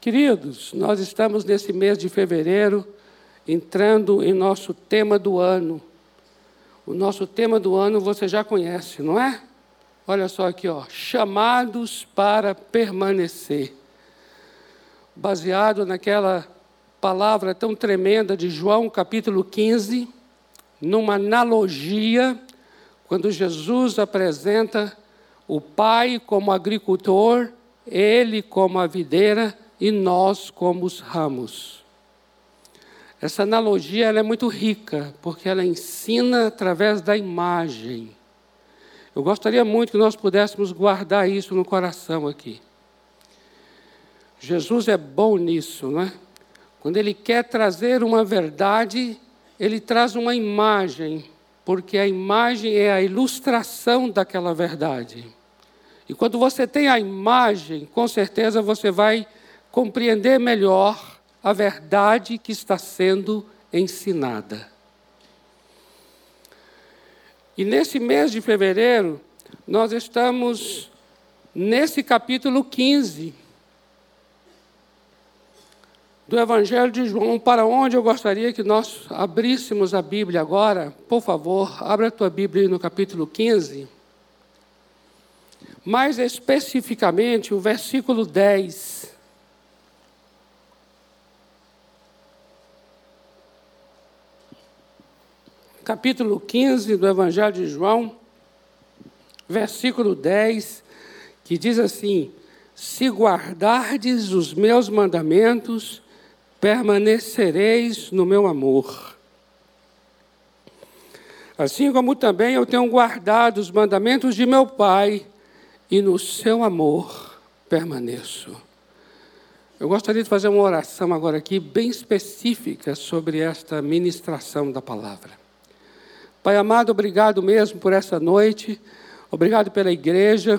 Queridos, nós estamos nesse mês de fevereiro entrando em nosso tema do ano. O nosso tema do ano você já conhece, não é? Olha só aqui, ó, chamados para permanecer. Baseado naquela palavra tão tremenda de João capítulo 15, numa analogia, quando Jesus apresenta o Pai como agricultor, ele como a videira e nós como os ramos. Essa analogia é muito rica, porque ela ensina através da imagem. Eu gostaria muito que nós pudéssemos guardar isso no coração aqui. Jesus é bom nisso, não é? Quando ele quer trazer uma verdade, ele traz uma imagem, porque a imagem é a ilustração daquela verdade. E quando você tem a imagem, com certeza você vai compreender melhor a verdade que está sendo ensinada. E nesse mês de fevereiro, nós estamos nesse capítulo 15 do Evangelho de João, para onde eu gostaria que nós abríssemos a Bíblia agora. Por favor, abra a tua Bíblia no capítulo 15. Mais especificamente, o versículo 10. Capítulo 15 do Evangelho de João, versículo 10, que diz assim: Se guardardes os meus mandamentos, permanecereis no meu amor. Assim como também eu tenho guardado os mandamentos de meu Pai, e no seu amor permaneço. Eu gostaria de fazer uma oração agora aqui, bem específica, sobre esta ministração da palavra. Pai amado, obrigado mesmo por essa noite, obrigado pela igreja,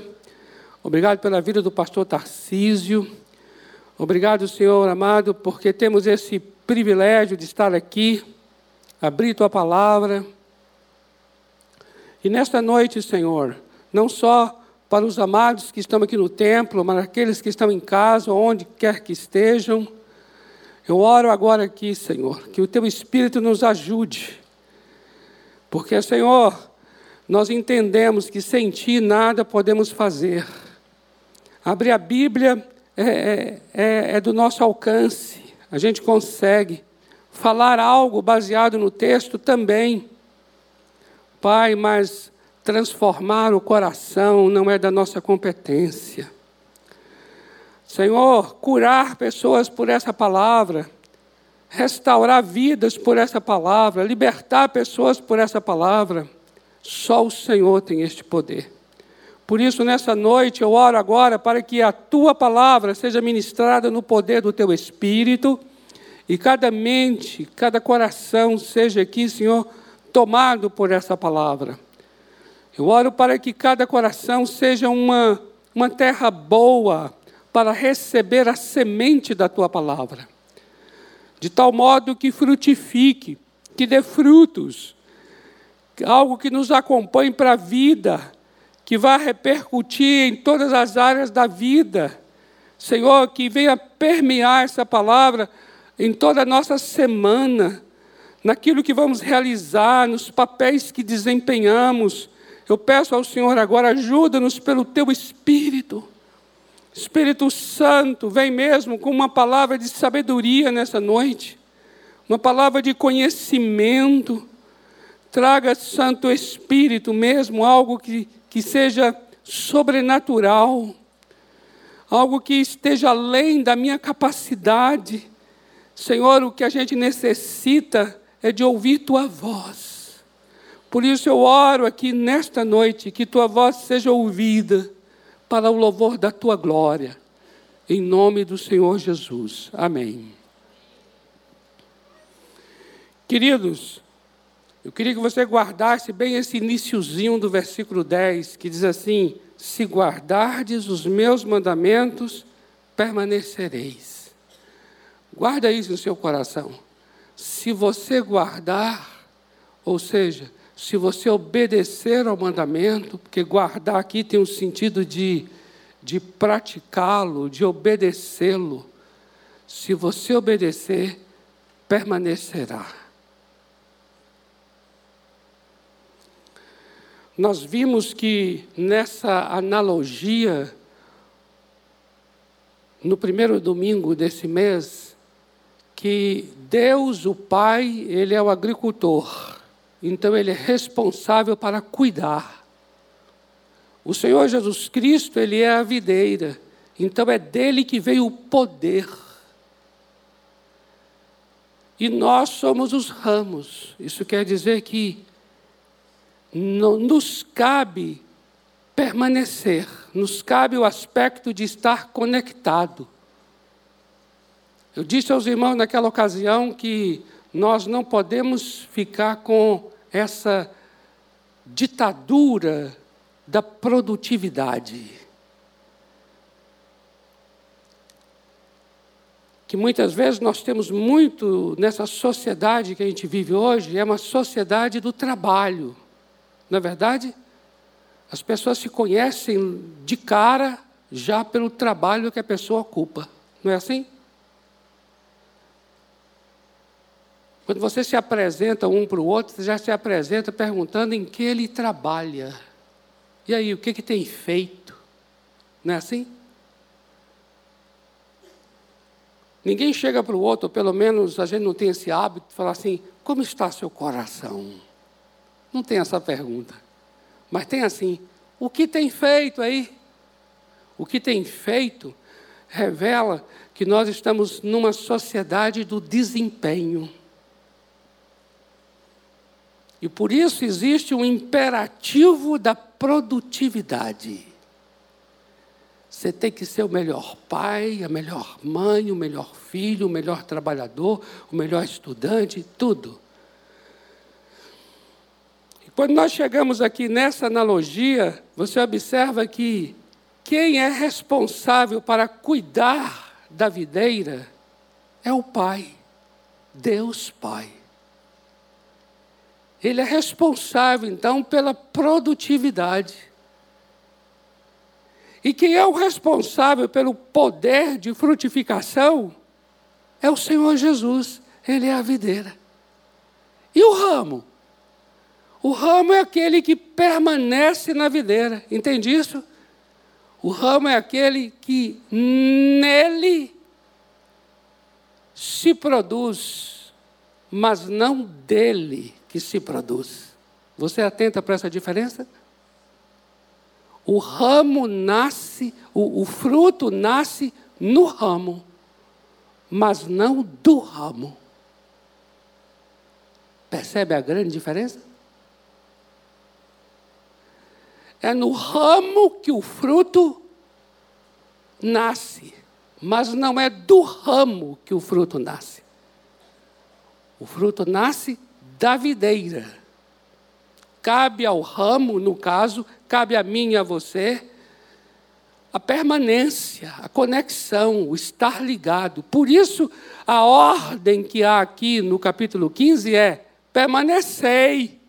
obrigado pela vida do pastor Tarcísio, obrigado, Senhor amado, porque temos esse privilégio de estar aqui, abrir tua palavra. E nesta noite, Senhor, não só para os amados que estão aqui no templo, mas aqueles que estão em casa, onde quer que estejam, eu oro agora aqui, Senhor, que o teu Espírito nos ajude porque, Senhor, nós entendemos que sem Ti nada podemos fazer. Abrir a Bíblia é, é, é, é do nosso alcance, a gente consegue. Falar algo baseado no texto também. Pai, mas transformar o coração não é da nossa competência. Senhor, curar pessoas por essa palavra restaurar vidas por essa palavra, libertar pessoas por essa palavra. Só o Senhor tem este poder. Por isso, nessa noite, eu oro agora para que a tua palavra seja ministrada no poder do teu Espírito e cada mente, cada coração seja aqui, Senhor, tomado por essa palavra. Eu oro para que cada coração seja uma, uma terra boa para receber a semente da tua palavra de tal modo que frutifique, que dê frutos, algo que nos acompanhe para a vida, que vá repercutir em todas as áreas da vida. Senhor, que venha permear essa palavra em toda a nossa semana, naquilo que vamos realizar, nos papéis que desempenhamos. Eu peço ao Senhor agora, ajuda-nos pelo teu Espírito Espírito Santo, vem mesmo com uma palavra de sabedoria nessa noite, uma palavra de conhecimento. Traga, Santo Espírito, mesmo algo que, que seja sobrenatural, algo que esteja além da minha capacidade. Senhor, o que a gente necessita é de ouvir tua voz. Por isso eu oro aqui nesta noite que tua voz seja ouvida para o louvor da tua glória. Em nome do Senhor Jesus. Amém. Queridos, eu queria que você guardasse bem esse iníciozinho do versículo 10, que diz assim: Se guardardes os meus mandamentos, permanecereis. Guarda isso no seu coração. Se você guardar, ou seja, se você obedecer ao mandamento, porque guardar aqui tem um sentido de, de praticá-lo, de obedecê-lo. se você obedecer, permanecerá. Nós vimos que nessa analogia, no primeiro domingo desse mês, que Deus, o Pai, Ele é o agricultor, então Ele é responsável para cuidar. O Senhor Jesus Cristo, Ele é a videira, então é dele que veio o poder. E nós somos os ramos. Isso quer dizer que nos cabe permanecer, nos cabe o aspecto de estar conectado. Eu disse aos irmãos naquela ocasião que nós não podemos ficar com essa ditadura da produtividade. Que muitas vezes nós temos muito nessa sociedade que a gente vive hoje, é uma sociedade do trabalho. Não é verdade? As pessoas se conhecem de cara já pelo trabalho que a pessoa ocupa. Não é assim? Quando você se apresenta um para o outro, você já se apresenta perguntando em que ele trabalha. E aí, o que, que tem feito? Não é assim? Ninguém chega para o outro, pelo menos a gente não tem esse hábito de falar assim: como está seu coração? Não tem essa pergunta. Mas tem assim: o que tem feito aí? O que tem feito revela que nós estamos numa sociedade do desempenho. E por isso existe um imperativo da produtividade. Você tem que ser o melhor pai, a melhor mãe, o melhor filho, o melhor trabalhador, o melhor estudante, tudo. Quando nós chegamos aqui nessa analogia, você observa que quem é responsável para cuidar da videira é o Pai, Deus Pai. Ele é responsável, então, pela produtividade. E quem é o responsável pelo poder de frutificação é o Senhor Jesus. Ele é a videira. E o ramo? O ramo é aquele que permanece na videira, entende isso? O ramo é aquele que nele se produz, mas não dele que se produz. Você atenta para essa diferença? O ramo nasce, o, o fruto nasce no ramo, mas não do ramo. Percebe a grande diferença? É no ramo que o fruto nasce, mas não é do ramo que o fruto nasce. O fruto nasce da videira. Cabe ao ramo, no caso, cabe a mim e a você, a permanência, a conexão, o estar ligado. Por isso, a ordem que há aqui no capítulo 15 é: permanecei.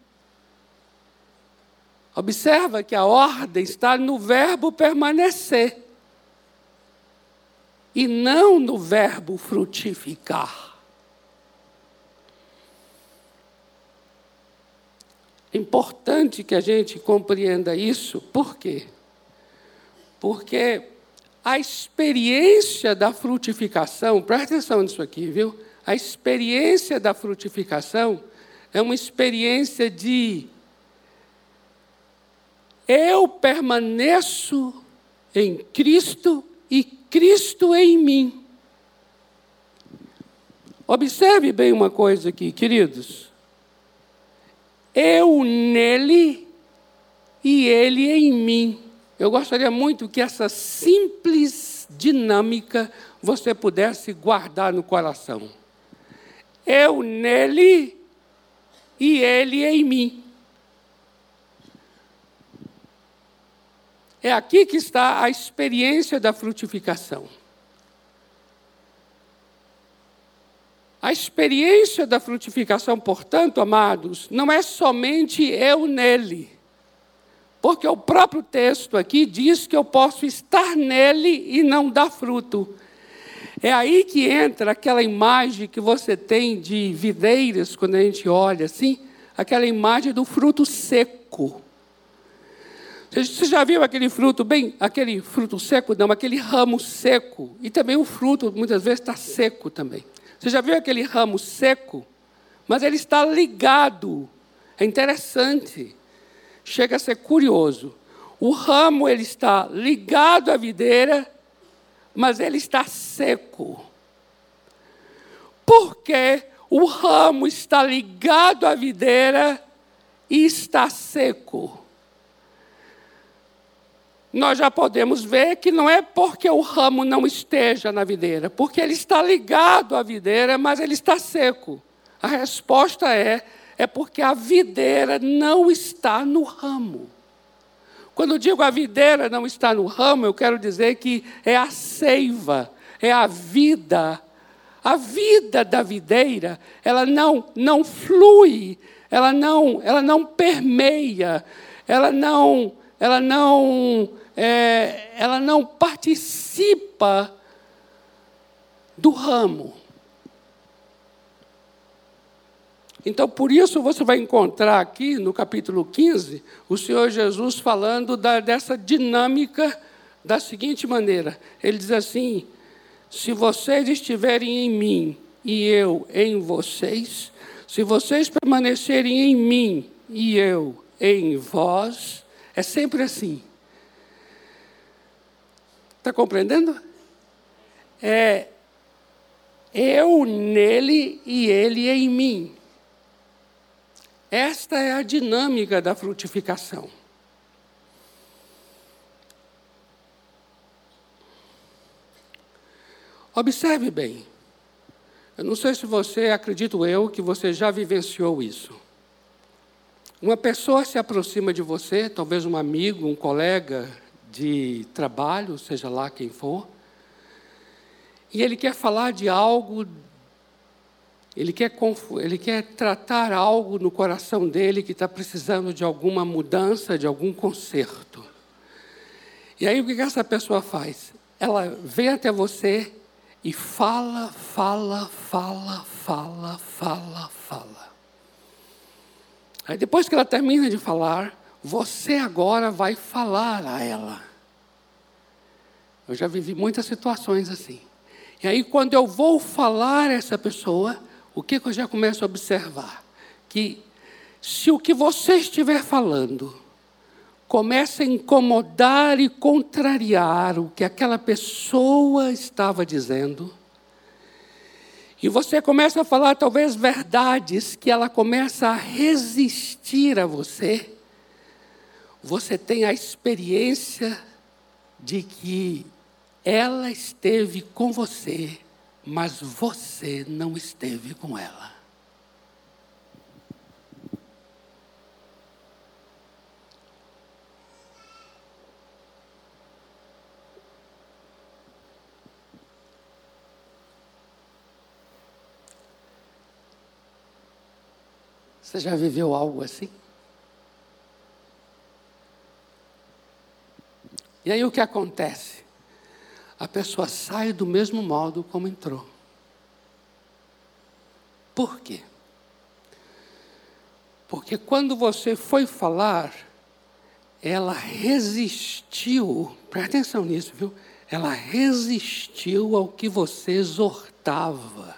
Observa que a ordem está no verbo permanecer e não no verbo frutificar. É importante que a gente compreenda isso, por quê? Porque a experiência da frutificação, presta atenção nisso aqui, viu? A experiência da frutificação é uma experiência de eu permaneço em Cristo e Cristo em mim. Observe bem uma coisa aqui, queridos. Eu nele e ele em mim. Eu gostaria muito que essa simples dinâmica você pudesse guardar no coração. Eu nele e ele em mim. É aqui que está a experiência da frutificação. A experiência da frutificação, portanto, amados, não é somente eu nele. Porque o próprio texto aqui diz que eu posso estar nele e não dar fruto. É aí que entra aquela imagem que você tem de videiras, quando a gente olha assim, aquela imagem do fruto seco. Você já viu aquele fruto bem, aquele fruto seco, não, aquele ramo seco. E também o fruto muitas vezes está seco também. Você já viu aquele ramo seco? Mas ele está ligado. É interessante. Chega a ser curioso. O ramo ele está ligado à videira, mas ele está seco. Porque o ramo está ligado à videira e está seco nós já podemos ver que não é porque o ramo não esteja na videira, porque ele está ligado à videira, mas ele está seco. A resposta é: é porque a videira não está no ramo. Quando digo a videira não está no ramo, eu quero dizer que é a seiva, é a vida. A vida da videira, ela não, não flui, ela não, ela não permeia, ela não, ela não é, ela não participa do ramo. Então, por isso, você vai encontrar aqui no capítulo 15 o Senhor Jesus falando da, dessa dinâmica da seguinte maneira: Ele diz assim: se vocês estiverem em mim e eu em vocês, se vocês permanecerem em mim e eu em vós, é sempre assim. Está compreendendo? É eu nele e ele em mim. Esta é a dinâmica da frutificação. Observe bem. Eu não sei se você, acredito eu, que você já vivenciou isso. Uma pessoa se aproxima de você, talvez um amigo, um colega, de trabalho, seja lá quem for, e ele quer falar de algo, ele quer, ele quer tratar algo no coração dele que está precisando de alguma mudança, de algum conserto. E aí o que essa pessoa faz? Ela vem até você e fala, fala, fala, fala, fala, fala. Aí depois que ela termina de falar, você agora vai falar a ela. Eu já vivi muitas situações assim. E aí, quando eu vou falar a essa pessoa, o que, que eu já começo a observar? Que se o que você estiver falando começa a incomodar e contrariar o que aquela pessoa estava dizendo, e você começa a falar talvez verdades que ela começa a resistir a você, você tem a experiência de que ela esteve com você, mas você não esteve com ela. Você já viveu algo assim? E aí o que acontece? A pessoa sai do mesmo modo como entrou. Por quê? Porque quando você foi falar, ela resistiu, presta atenção nisso, viu? Ela resistiu ao que você exortava.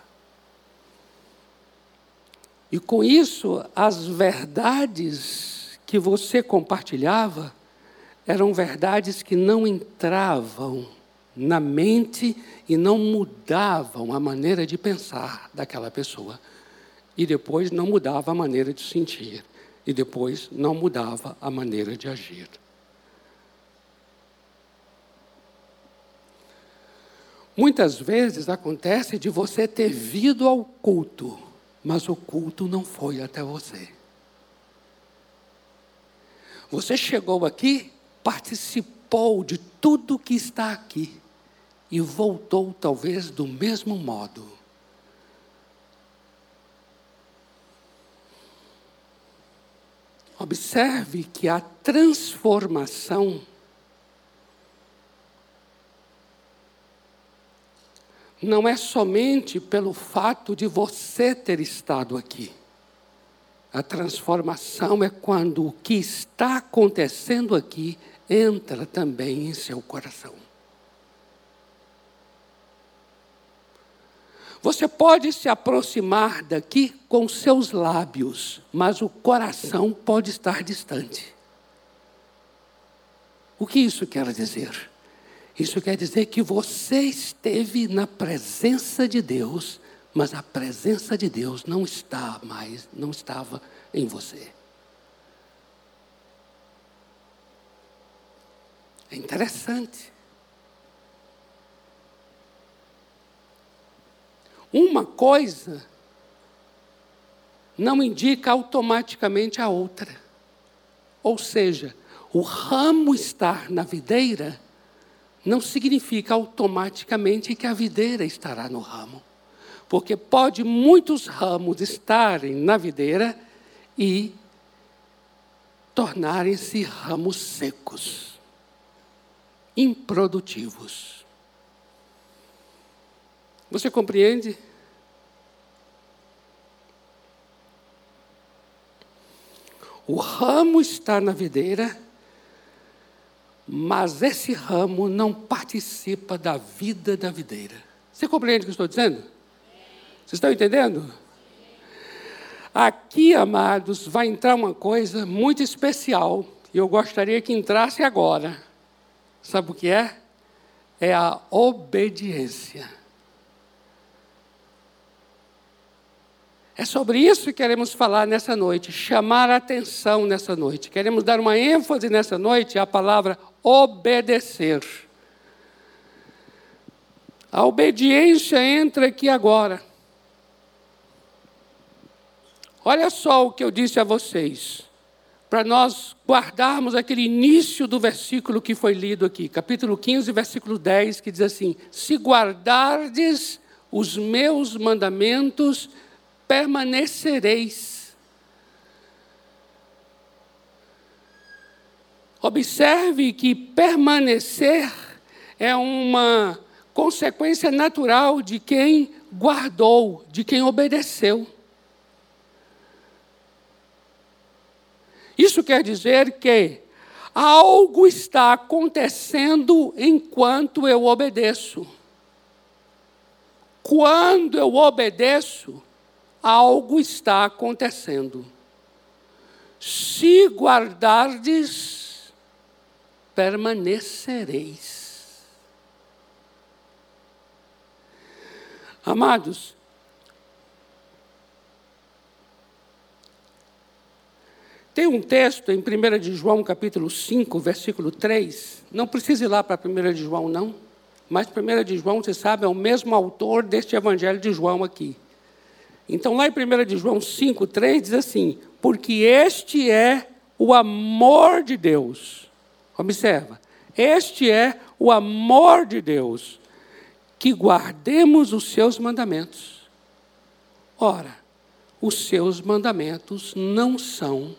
E com isso, as verdades que você compartilhava eram verdades que não entravam na mente e não mudavam a maneira de pensar daquela pessoa. E depois não mudava a maneira de sentir. E depois não mudava a maneira de agir. Muitas vezes acontece de você ter vindo ao culto, mas o culto não foi até você. Você chegou aqui participou de tudo que está aqui e voltou talvez do mesmo modo. Observe que a transformação não é somente pelo fato de você ter estado aqui. A transformação é quando o que está acontecendo aqui entra também em seu coração. Você pode se aproximar daqui com seus lábios, mas o coração pode estar distante. O que isso quer dizer? Isso quer dizer que você esteve na presença de Deus, mas a presença de Deus não está mais, não estava em você. É interessante. Uma coisa não indica automaticamente a outra. Ou seja, o ramo estar na videira não significa automaticamente que a videira estará no ramo. Porque pode muitos ramos estarem na videira e tornarem-se ramos secos, improdutivos. Você compreende? O ramo está na videira, mas esse ramo não participa da vida da videira. Você compreende o que eu estou dizendo? Vocês estão entendendo? Aqui, amados, vai entrar uma coisa muito especial, e eu gostaria que entrasse agora. Sabe o que é? É a obediência. É sobre isso que queremos falar nessa noite, chamar a atenção nessa noite. Queremos dar uma ênfase nessa noite à palavra obedecer. A obediência entra aqui agora. Olha só o que eu disse a vocês, para nós guardarmos aquele início do versículo que foi lido aqui, capítulo 15, versículo 10, que diz assim: Se guardardes os meus mandamentos, permanecereis. Observe que permanecer é uma consequência natural de quem guardou, de quem obedeceu. Isso quer dizer que algo está acontecendo enquanto eu obedeço. Quando eu obedeço, algo está acontecendo. Se guardardes, permanecereis. Amados, tem um texto em 1 de João, capítulo 5, versículo 3. Não precisa ir lá para 1 de João, não. Mas 1 de João, você sabe, é o mesmo autor deste evangelho de João aqui. Então, lá em 1 de João 5, 3, diz assim: Porque este é o amor de Deus. Observa, este é o amor de Deus, que guardemos os seus mandamentos. Ora, os seus mandamentos não são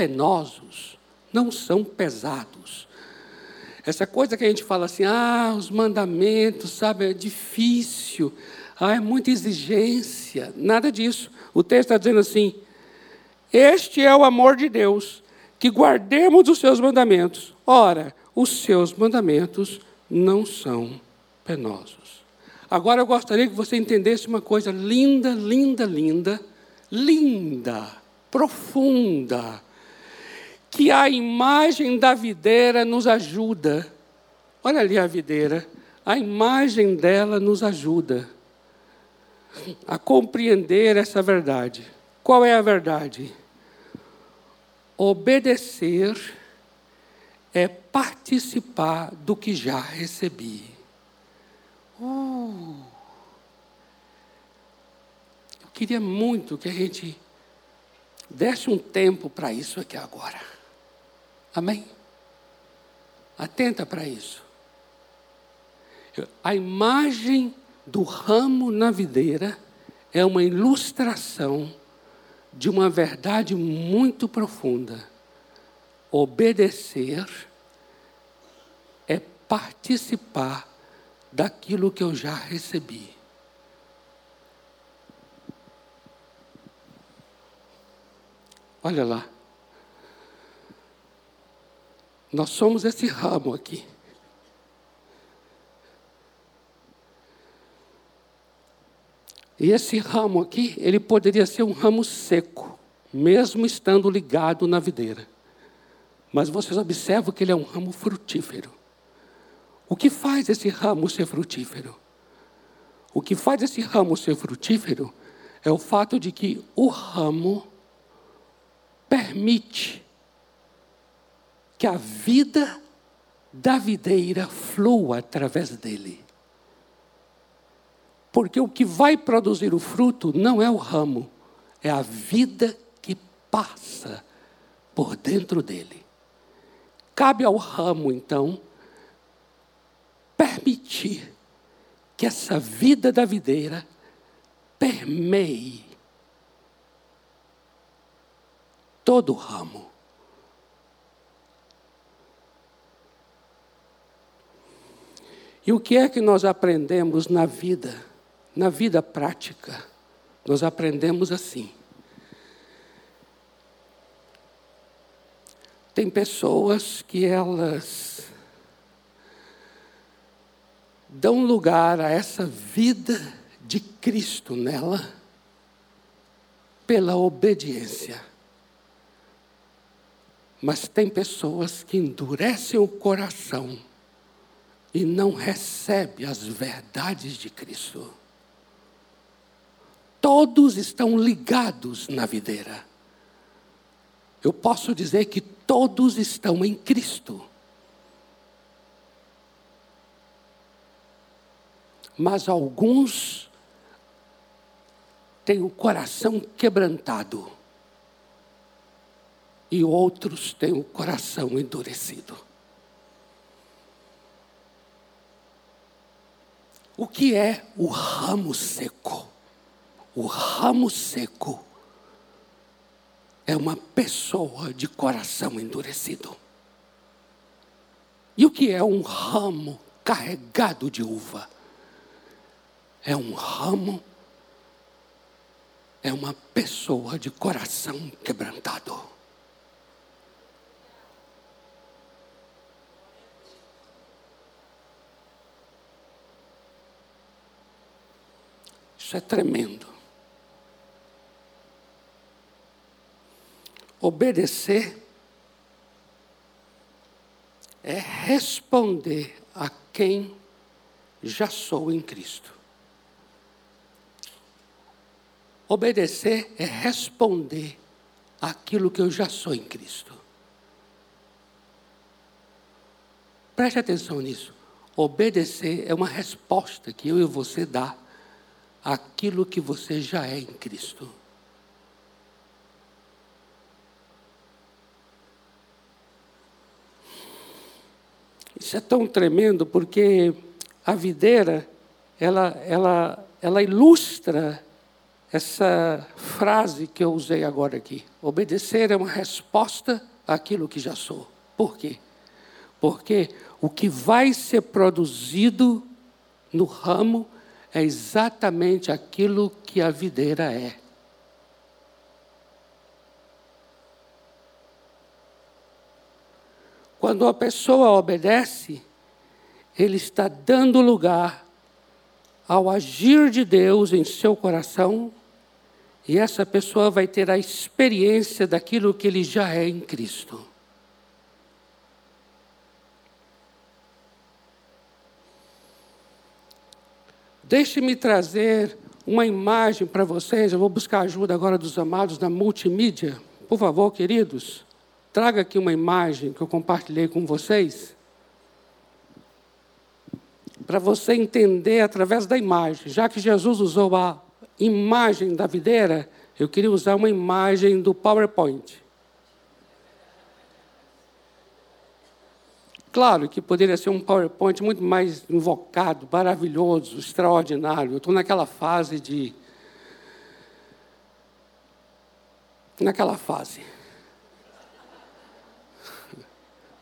penosos, não são pesados. Essa coisa que a gente fala assim, ah, os mandamentos, sabe, é difícil. Ah, é muita exigência. Nada disso. O texto está dizendo assim: Este é o amor de Deus, que guardemos os seus mandamentos. Ora, os seus mandamentos não são penosos. Agora eu gostaria que você entendesse uma coisa linda, linda, linda, linda, profunda, que a imagem da videira nos ajuda. Olha ali a videira, a imagem dela nos ajuda a compreender essa verdade. Qual é a verdade? Obedecer é participar do que já recebi. Uh, eu queria muito que a gente desse um tempo para isso aqui agora. Amém? Atenta para isso. A imagem do ramo na videira é uma ilustração de uma verdade muito profunda. Obedecer é participar daquilo que eu já recebi. Olha lá. Nós somos esse ramo aqui. E esse ramo aqui, ele poderia ser um ramo seco, mesmo estando ligado na videira. Mas vocês observam que ele é um ramo frutífero. O que faz esse ramo ser frutífero? O que faz esse ramo ser frutífero é o fato de que o ramo permite que a vida da videira flua através dele. Porque o que vai produzir o fruto não é o ramo, é a vida que passa por dentro dele. Cabe ao ramo, então, permitir que essa vida da videira permeie todo o ramo. E o que é que nós aprendemos na vida, na vida prática? Nós aprendemos assim. Tem pessoas que elas dão lugar a essa vida de Cristo nela pela obediência. Mas tem pessoas que endurecem o coração e não recebem as verdades de Cristo. Todos estão ligados na videira. Eu posso dizer que todos estão em Cristo. Mas alguns têm o coração quebrantado e outros têm o coração endurecido. O que é o ramo seco? O ramo seco é uma pessoa de coração endurecido. E o que é um ramo carregado de uva? É um ramo, é uma pessoa de coração quebrantado. Isso é tremendo. Obedecer é responder a quem já sou em Cristo. Obedecer é responder aquilo que eu já sou em Cristo. Preste atenção nisso. Obedecer é uma resposta que eu e você dá aquilo que você já é em Cristo. Isso é tão tremendo porque a videira, ela, ela, ela ilustra essa frase que eu usei agora aqui. Obedecer é uma resposta àquilo que já sou. Por quê? Porque o que vai ser produzido no ramo é exatamente aquilo que a videira é. Quando a pessoa obedece, ele está dando lugar ao agir de Deus em seu coração, e essa pessoa vai ter a experiência daquilo que ele já é em Cristo. Deixe-me trazer uma imagem para vocês. Eu vou buscar ajuda agora dos amados da multimídia. Por favor, queridos, traga aqui uma imagem que eu compartilhei com vocês. Para você entender através da imagem. Já que Jesus usou a imagem da videira, eu queria usar uma imagem do PowerPoint. Claro que poderia ser um PowerPoint muito mais invocado, maravilhoso, extraordinário. Eu estou naquela fase de. Naquela fase.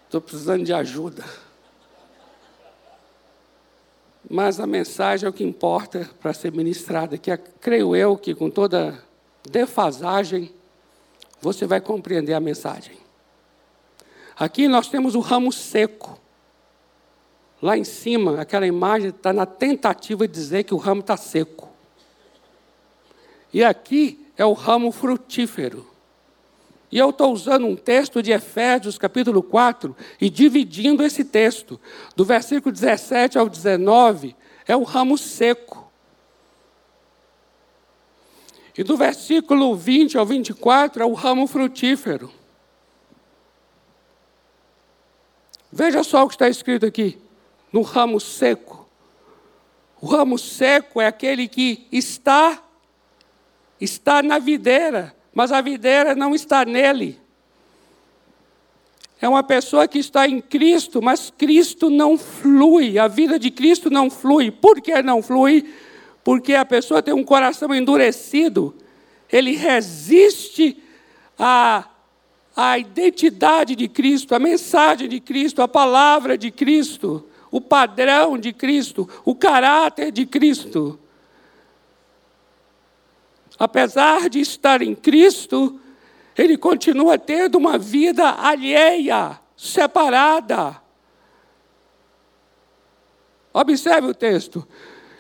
Estou precisando de ajuda. mas a mensagem é o que importa para ser ministrada, que é, creio eu que com toda defasagem você vai compreender a mensagem. Aqui nós temos o ramo seco. Lá em cima, aquela imagem está na tentativa de dizer que o ramo está seco. E aqui é o ramo frutífero. E eu estou usando um texto de Efésios, capítulo 4, e dividindo esse texto. Do versículo 17 ao 19, é o ramo seco. E do versículo 20 ao 24 é o ramo frutífero. Veja só o que está escrito aqui, no ramo seco. O ramo seco é aquele que está está na videira, mas a videira não está nele. É uma pessoa que está em Cristo, mas Cristo não flui, a vida de Cristo não flui. Por que não flui? Porque a pessoa tem um coração endurecido, ele resiste à, à identidade de Cristo, à mensagem de Cristo, à palavra de Cristo, o padrão de Cristo, o caráter de Cristo apesar de estar em Cristo, ele continua tendo uma vida alheia, separada. Observe o texto.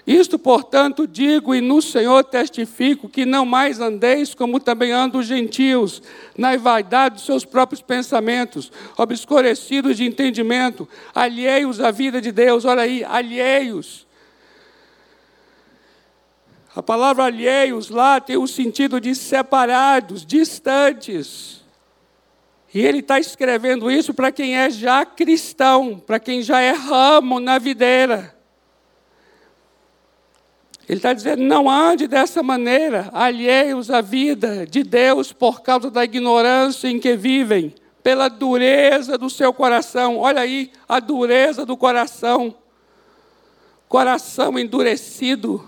Isto, portanto, digo e no Senhor testifico que não mais andeis como também andam os gentios, na vaidade dos seus próprios pensamentos, obscurecidos de entendimento, alheios à vida de Deus. Olha aí, alheios a palavra alheios lá tem o sentido de separados, distantes. E ele está escrevendo isso para quem é já cristão, para quem já é ramo na videira. Ele está dizendo: não ande dessa maneira, alheios à vida de Deus por causa da ignorância em que vivem, pela dureza do seu coração. Olha aí, a dureza do coração. Coração endurecido.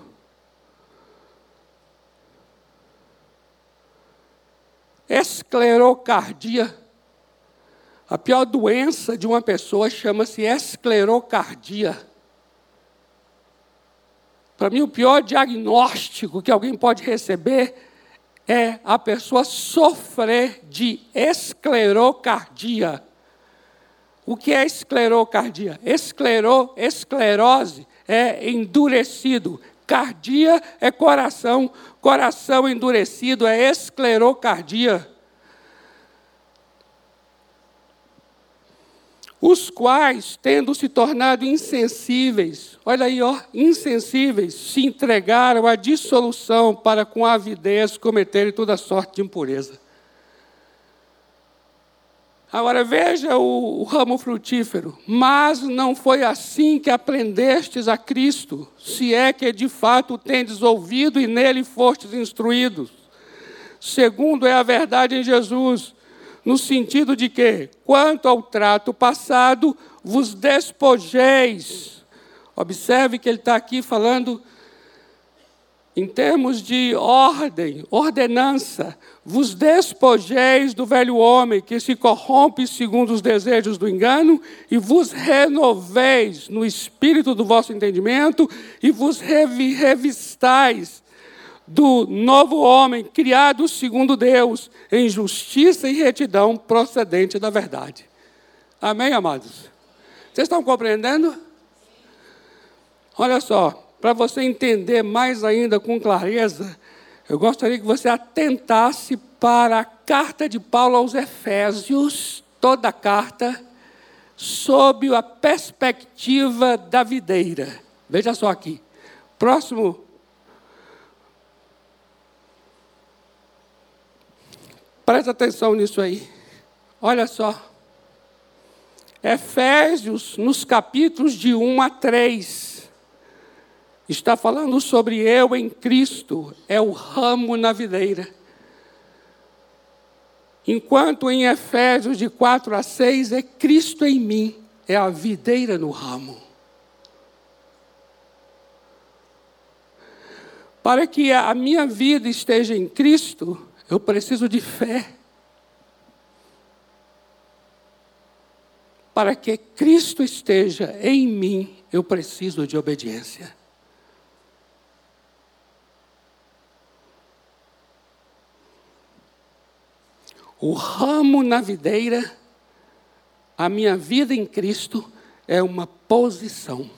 Esclerocardia. A pior doença de uma pessoa chama-se esclerocardia. Para mim, o pior diagnóstico que alguém pode receber é a pessoa sofrer de esclerocardia. O que é esclerocardia? Esclero, esclerose é endurecido, Cardia é coração, coração endurecido é esclerocardia. Os quais, tendo se tornado insensíveis, olha aí, ó, insensíveis, se entregaram à dissolução para com avidez cometerem toda sorte de impureza. Agora veja o, o, ramo frutífero. Mas não foi assim que aprendestes a Cristo, se é que de fato tendes ouvido e nele fostes instruídos. Segundo é a verdade em Jesus, no sentido de que, quanto ao trato passado, vos despojeis. Observe que ele está aqui falando em termos de ordem, ordenança, vos despojeis do velho homem que se corrompe segundo os desejos do engano, e vos renoveis no espírito do vosso entendimento, e vos revistais do novo homem, criado segundo Deus, em justiça e retidão procedente da verdade. Amém, amados? Vocês estão compreendendo? Olha só, para você entender mais ainda com clareza, eu gostaria que você atentasse para a carta de Paulo aos Efésios, toda a carta, sob a perspectiva da videira. Veja só aqui. Próximo. Presta atenção nisso aí. Olha só. Efésios, nos capítulos de 1 a 3 Está falando sobre eu em Cristo, é o ramo na videira. Enquanto em Efésios de 4 a 6 é Cristo em mim, é a videira no ramo. Para que a minha vida esteja em Cristo, eu preciso de fé. Para que Cristo esteja em mim, eu preciso de obediência. O ramo na videira, a minha vida em Cristo é uma posição.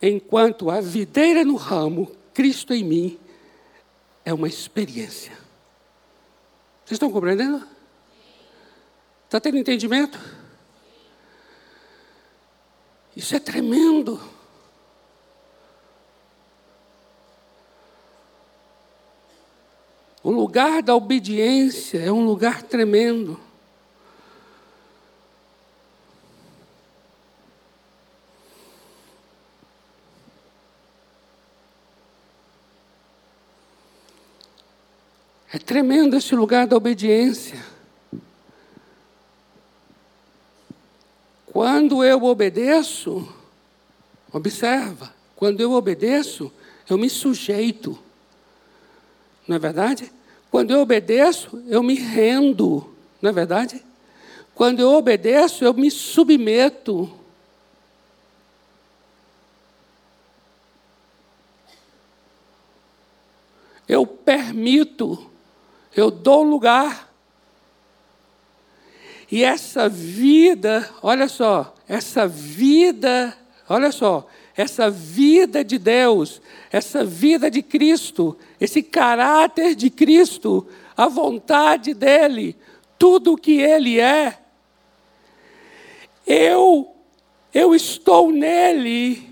Enquanto a videira no ramo, Cristo em mim, é uma experiência. Vocês estão compreendendo? Está tendo entendimento? Isso é tremendo. O lugar da obediência é um lugar tremendo. É tremendo esse lugar da obediência. Quando eu obedeço, observa, quando eu obedeço, eu me sujeito. Não é verdade? Quando eu obedeço, eu me rendo. Não é verdade? Quando eu obedeço, eu me submeto. Eu permito, eu dou lugar. E essa vida, olha só, essa vida, olha só, essa vida de Deus, essa vida de Cristo, esse caráter de Cristo, a vontade dele, tudo o que ele é, eu, eu estou nele.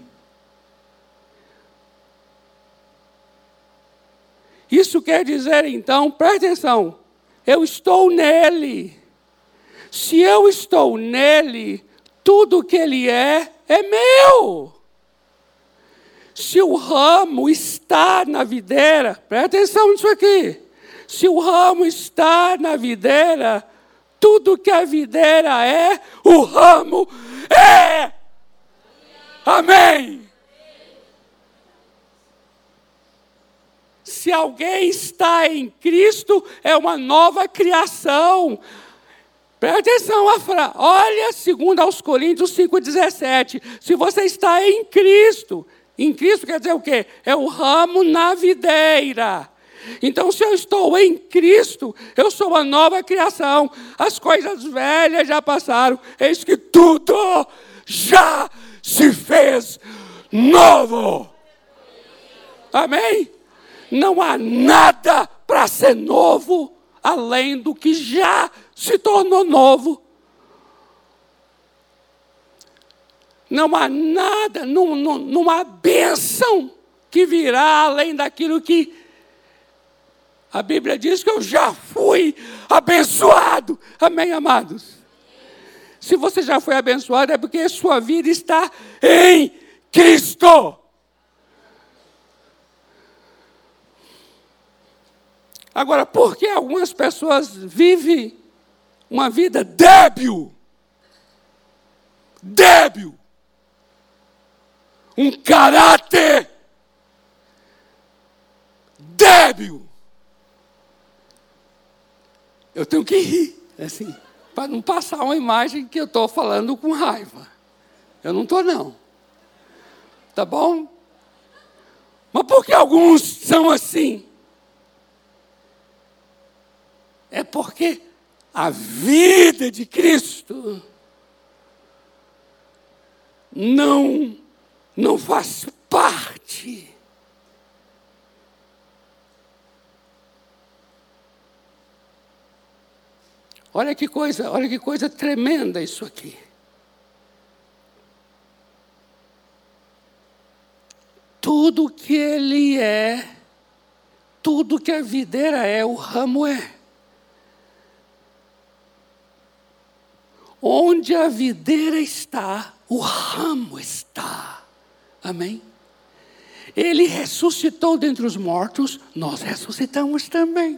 Isso quer dizer então, preste atenção, eu estou nele. Se eu estou nele, tudo que ele é, é meu. Se o ramo está na videira, presta atenção nisso aqui. Se o ramo está na videira, tudo que a videira é, o ramo é. Amém. Se alguém está em Cristo, é uma nova criação. Presta atenção, Afra. Olha, segundo aos Coríntios 5,17. Se você está em Cristo, em Cristo quer dizer o quê? É o ramo na videira. Então, se eu estou em Cristo, eu sou uma nova criação. As coisas velhas já passaram. Eis que tudo já se fez novo. Amém? Não há nada para ser novo além do que já se tornou novo. Não há nada, não, não, não há bênção que virá além daquilo que a Bíblia diz que eu já fui abençoado. Amém, amados? Se você já foi abençoado, é porque sua vida está em Cristo. Agora, por que algumas pessoas vivem uma vida débil. Débil. Um caráter débil. Eu tenho que rir, assim, para não passar uma imagem que eu estou falando com raiva. Eu não estou, não. Tá bom? Mas por que alguns são assim? É porque a vida de Cristo não não faz parte Olha que coisa, olha que coisa tremenda isso aqui. Tudo que ele é, tudo que a videira é, o ramo é. Onde a videira está, o ramo está. Amém? Ele ressuscitou dentre os mortos, nós ressuscitamos também.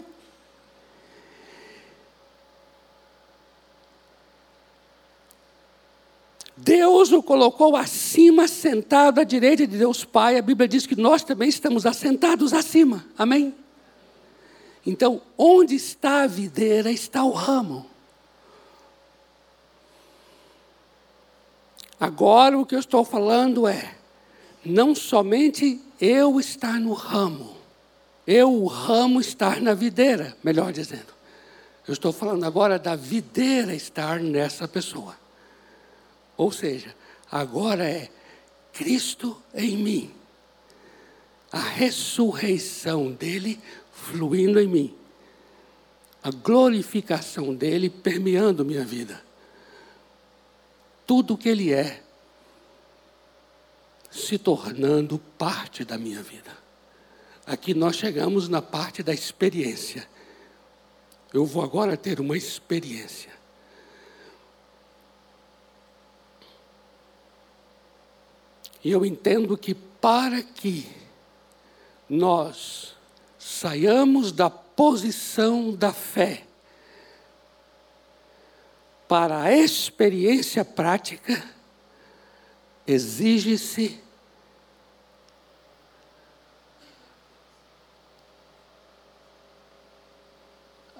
Deus o colocou acima, sentado à direita de Deus Pai. A Bíblia diz que nós também estamos assentados acima. Amém? Então, onde está a videira, está o ramo. Agora o que eu estou falando é, não somente eu estar no ramo, eu, o ramo, estar na videira, melhor dizendo. Eu estou falando agora da videira estar nessa pessoa. Ou seja, agora é Cristo em mim, a ressurreição dele fluindo em mim, a glorificação dele permeando minha vida. Tudo o que ele é se tornando parte da minha vida. Aqui nós chegamos na parte da experiência. Eu vou agora ter uma experiência. E eu entendo que para que nós saiamos da posição da fé para a experiência prática, exige-se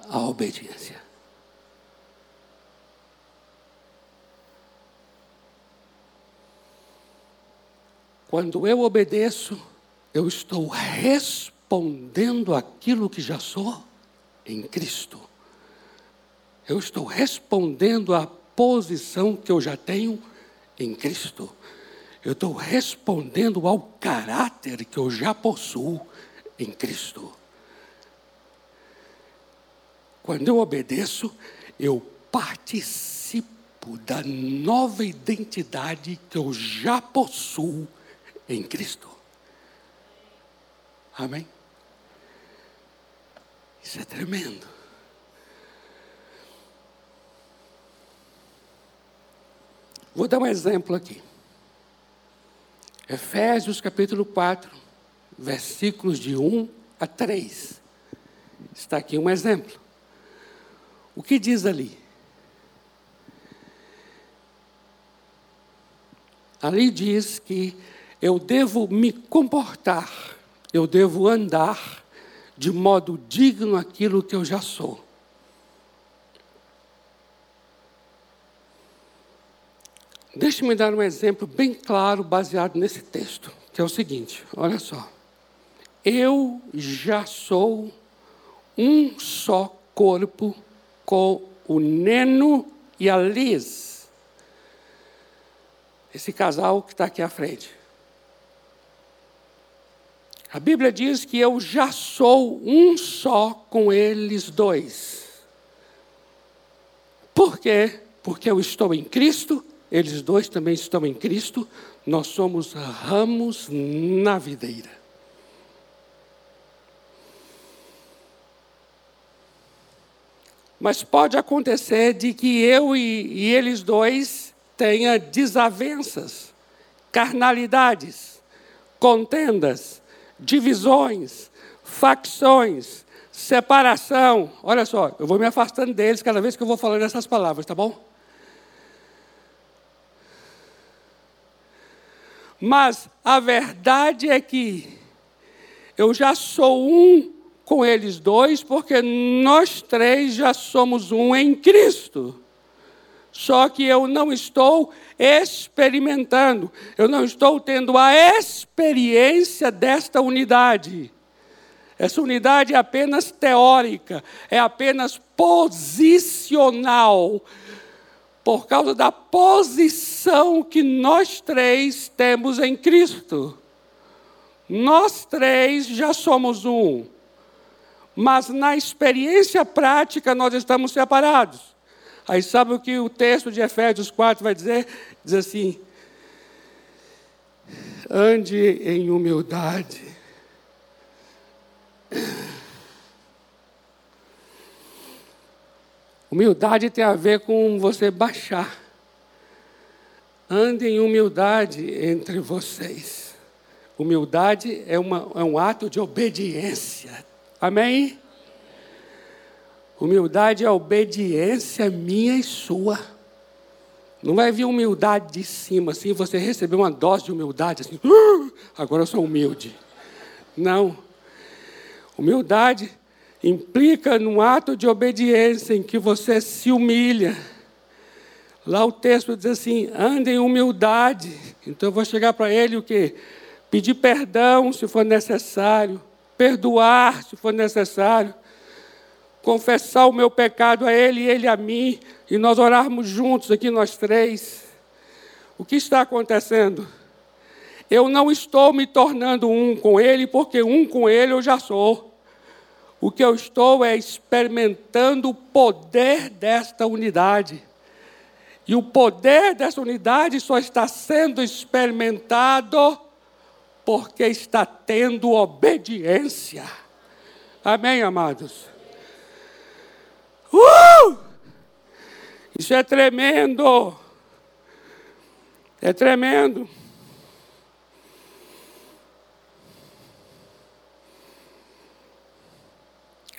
a obediência. Quando eu obedeço, eu estou respondendo aquilo que já sou em Cristo. Eu estou respondendo à posição que eu já tenho em Cristo. Eu estou respondendo ao caráter que eu já possuo em Cristo. Quando eu obedeço, eu participo da nova identidade que eu já possuo em Cristo. Amém? Isso é tremendo. Vou dar um exemplo aqui. Efésios capítulo 4, versículos de 1 a 3. Está aqui um exemplo. O que diz ali? Ali diz que eu devo me comportar, eu devo andar de modo digno aquilo que eu já sou. Deixe-me dar um exemplo bem claro baseado nesse texto, que é o seguinte: olha só. Eu já sou um só corpo com o Neno e a Liz. Esse casal que está aqui à frente. A Bíblia diz que eu já sou um só com eles dois. Por quê? Porque eu estou em Cristo, eles dois também estão em Cristo, nós somos ramos na videira. Mas pode acontecer de que eu e, e eles dois tenha desavenças, carnalidades, contendas, divisões, facções, separação. Olha só, eu vou me afastando deles cada vez que eu vou falando essas palavras, tá bom? Mas a verdade é que eu já sou um com eles dois, porque nós três já somos um em Cristo. Só que eu não estou experimentando, eu não estou tendo a experiência desta unidade. Essa unidade é apenas teórica, é apenas posicional, por causa da posição que nós três temos em Cristo. Nós três já somos um mas na experiência prática nós estamos separados. Aí sabe o que o texto de Efésios 4 vai dizer? Diz assim: ande em humildade. Humildade tem a ver com você baixar. Ande em humildade entre vocês. Humildade é, uma, é um ato de obediência Amém? Humildade é obediência minha e sua. Não vai vir humildade de cima, assim, você receber uma dose de humildade, assim, uh, agora eu sou humilde. Não. Humildade implica num ato de obediência em que você se humilha. Lá o texto diz assim: ande em humildade. Então eu vou chegar para ele o quê? Pedir perdão se for necessário, perdoar se for necessário, confessar o meu pecado a ele e ele a mim, e nós orarmos juntos aqui, nós três. O que está acontecendo? Eu não estou me tornando um com ele, porque um com ele eu já sou. O que eu estou é experimentando o poder desta unidade. E o poder dessa unidade só está sendo experimentado porque está tendo obediência. Amém, amados? Uh! Isso é tremendo. É tremendo.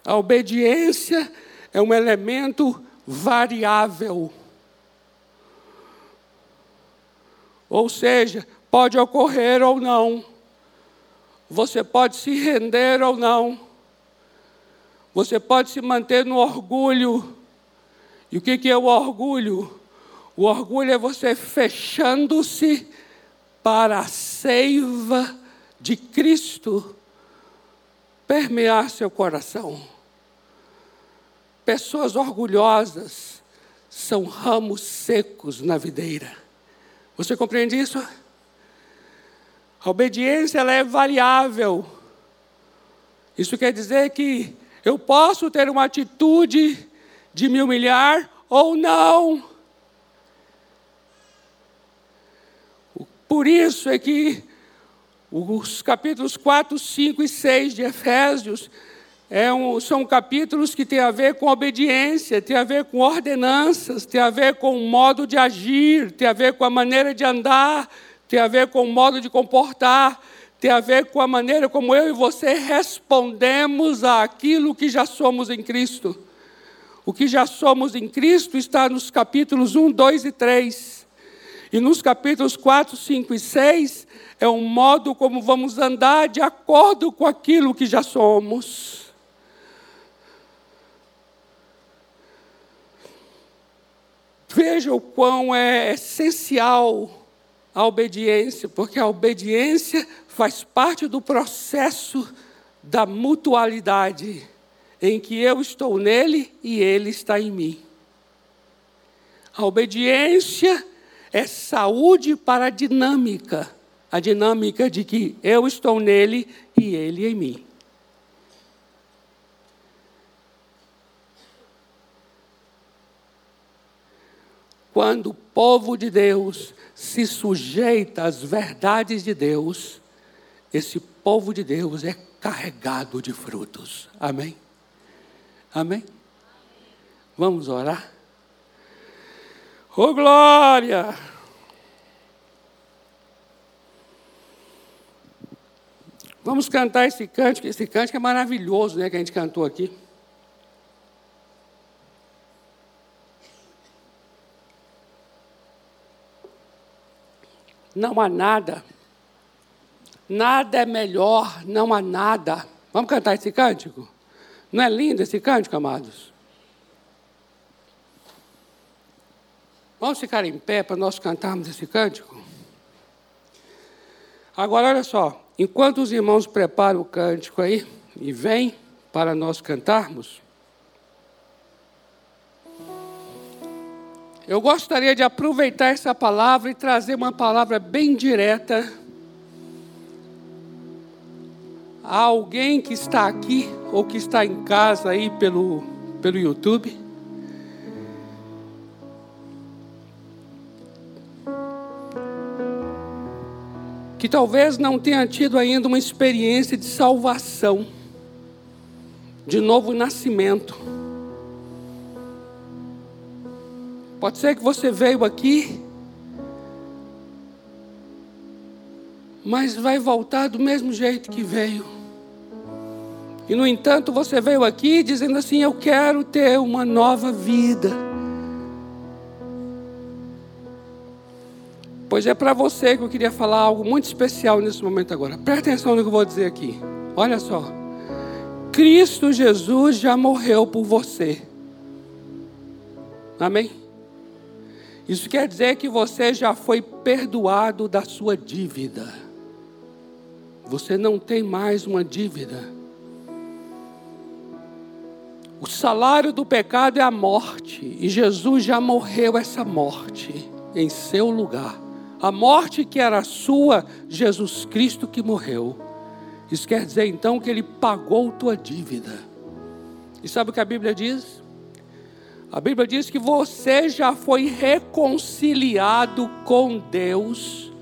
A obediência é um elemento variável. Ou seja, pode ocorrer ou não. Você pode se render ou não. Você pode se manter no orgulho. E o que é o orgulho? O orgulho é você fechando-se para a seiva de Cristo permear seu coração. Pessoas orgulhosas são ramos secos na videira. Você compreende isso? A obediência ela é variável. Isso quer dizer que eu posso ter uma atitude de me humilhar ou não. Por isso é que os capítulos 4, 5 e 6 de Efésios é um, são capítulos que têm a ver com obediência, têm a ver com ordenanças, têm a ver com o modo de agir, têm a ver com a maneira de andar, têm a ver com o modo de comportar, tem a ver com a maneira como eu e você respondemos àquilo que já somos em Cristo. O que já somos em Cristo está nos capítulos 1, 2 e 3. E nos capítulos 4, 5 e 6 é o modo como vamos andar de acordo com aquilo que já somos. Veja o quão é essencial a obediência, porque a obediência faz parte do processo da mutualidade, em que eu estou nele e ele está em mim. A obediência é saúde para a dinâmica, a dinâmica de que eu estou nele e ele em mim. Quando o povo de Deus se sujeita às verdades de Deus, esse povo de Deus é carregado de frutos. Amém? Amém? Vamos orar? Oh, glória! Vamos cantar esse cântico, esse cântico é maravilhoso, né, que a gente cantou aqui. Não há nada. Nada é melhor, não há nada. Vamos cantar esse cântico? Não é lindo esse cântico, amados? Vamos ficar em pé para nós cantarmos esse cântico? Agora, olha só. Enquanto os irmãos preparam o cântico aí e vêm para nós cantarmos, Eu gostaria de aproveitar essa palavra e trazer uma palavra bem direta a alguém que está aqui ou que está em casa aí pelo, pelo YouTube. Que talvez não tenha tido ainda uma experiência de salvação, de novo nascimento. Pode ser que você veio aqui, mas vai voltar do mesmo jeito que veio. E no entanto, você veio aqui dizendo assim: Eu quero ter uma nova vida. Pois é para você que eu queria falar algo muito especial nesse momento agora. Presta atenção no que eu vou dizer aqui. Olha só. Cristo Jesus já morreu por você. Amém? Isso quer dizer que você já foi perdoado da sua dívida. Você não tem mais uma dívida. O salário do pecado é a morte, e Jesus já morreu essa morte em seu lugar. A morte que era sua, Jesus Cristo que morreu. Isso quer dizer então que ele pagou tua dívida. E sabe o que a Bíblia diz? A Bíblia diz que você já foi reconciliado com Deus,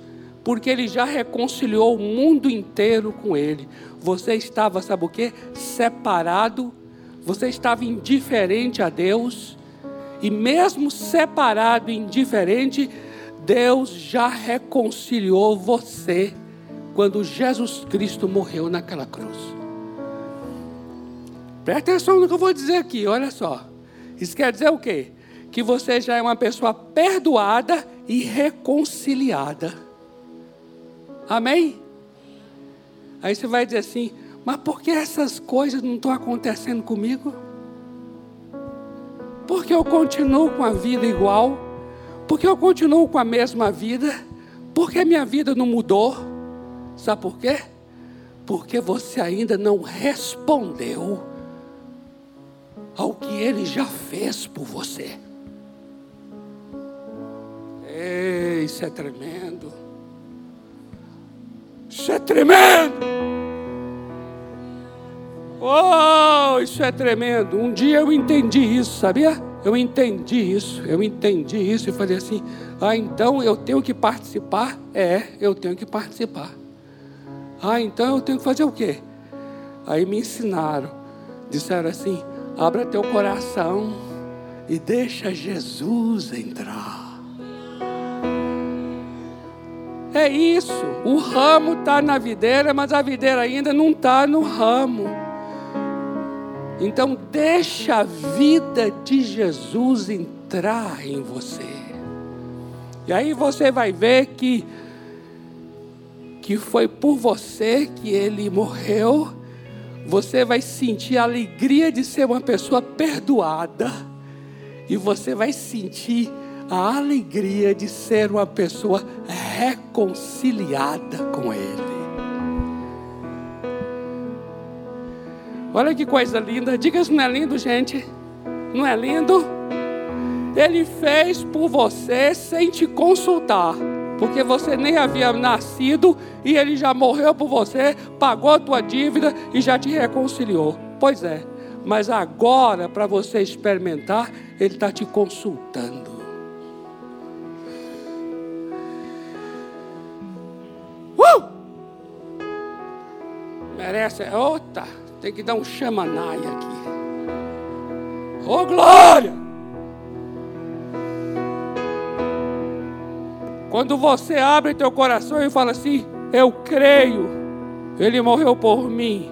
porque Ele já reconciliou o mundo inteiro com Ele. Você estava, sabe o que? Separado, você estava indiferente a Deus, e mesmo separado e indiferente, Deus já reconciliou você quando Jesus Cristo morreu naquela cruz. Presta atenção no que eu vou dizer aqui, olha só. Isso quer dizer o quê? Que você já é uma pessoa perdoada e reconciliada. Amém? Aí você vai dizer assim: mas por que essas coisas não estão acontecendo comigo? Porque eu continuo com a vida igual? Porque eu continuo com a mesma vida? Porque minha vida não mudou? Sabe por quê? Porque você ainda não respondeu ao que Ele já fez por você. Ei, isso é tremendo. Isso é tremendo. Oh, isso é tremendo. Um dia eu entendi isso, sabia? Eu entendi isso, eu entendi isso e falei assim: ah, então eu tenho que participar? É, eu tenho que participar. Ah, então eu tenho que fazer o quê? Aí me ensinaram, disseram assim: Abra teu coração e deixa Jesus entrar. É isso. O ramo está na videira, mas a videira ainda não está no ramo. Então deixa a vida de Jesus entrar em você. E aí você vai ver que que foi por você que ele morreu você vai sentir a alegria de ser uma pessoa perdoada, e você vai sentir a alegria de ser uma pessoa reconciliada com Ele. Olha que coisa linda, diga se não é lindo, gente. Não é lindo? Ele fez por você sem te consultar porque você nem havia nascido e ele já morreu por você, pagou a tua dívida e já te reconciliou. Pois é, mas agora, para você experimentar, ele está te consultando. Uh! Merece, outra, tem que dar um chamanai aqui. Oh glória! Quando você abre teu coração e fala assim: Eu creio, Ele morreu por mim,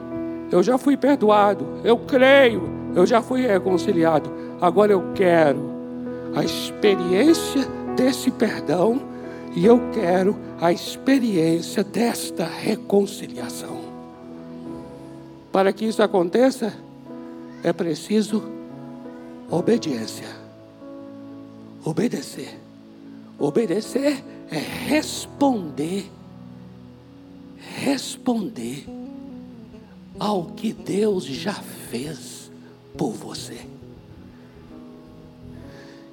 eu já fui perdoado, eu creio, eu já fui reconciliado, agora eu quero a experiência desse perdão e eu quero a experiência desta reconciliação. Para que isso aconteça, é preciso obediência. Obedecer. Obedecer é responder, responder ao que Deus já fez por você.